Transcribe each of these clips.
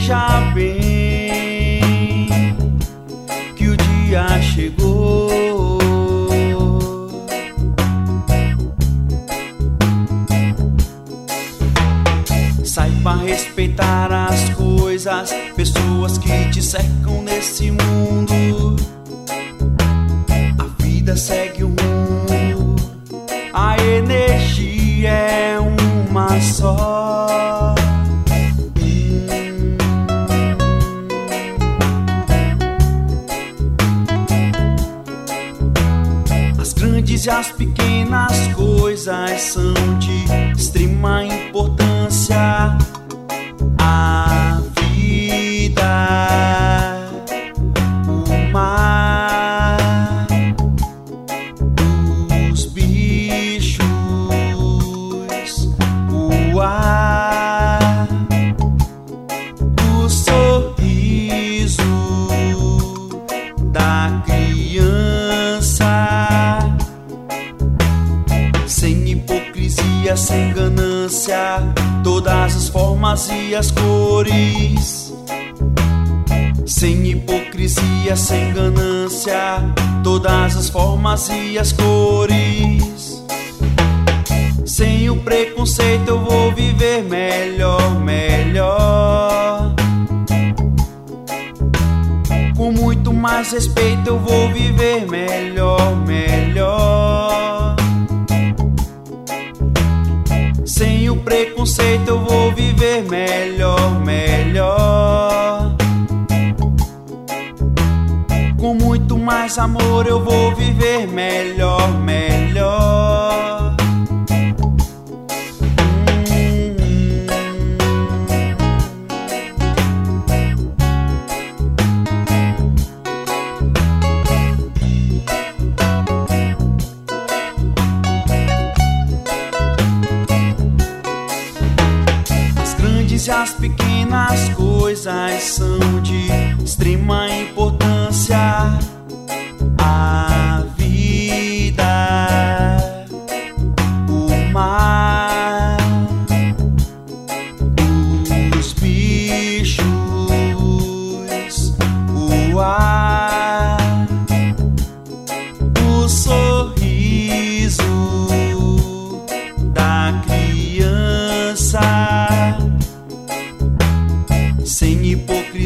veja bem que o dia chegou. Saiba respeitar as coisas, pessoas que te cercam nesse mundo. Grandes e as pequenas coisas são de extrema importância. A sem ganância, todas as formas e as cores. Sem hipocrisia, sem ganância, todas as formas e as cores. Sem o preconceito eu vou viver melhor, melhor. Com muito mais respeito eu vou viver melhor, melhor. Sem o preconceito eu vou viver melhor, melhor. Com muito mais amor eu vou viver melhor, melhor. As pequenas coisas são de extrema importância.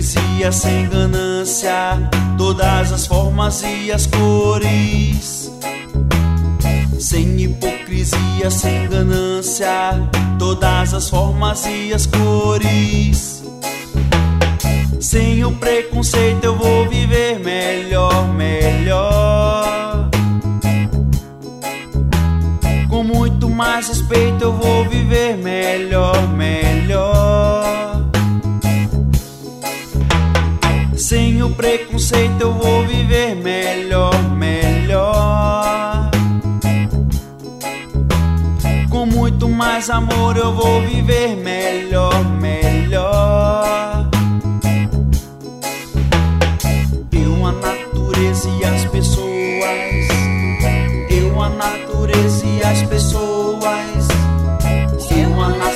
Hipocrisia, sem ganância, todas as formas e as cores. Sem hipocrisia, sem ganância, todas as formas e as cores. Sem o preconceito eu vou viver preconceito eu vou viver melhor, melhor. Com muito mais amor eu vou viver melhor, melhor. Eu a natureza e as pessoas. Eu a natureza e as pessoas. Eu a natureza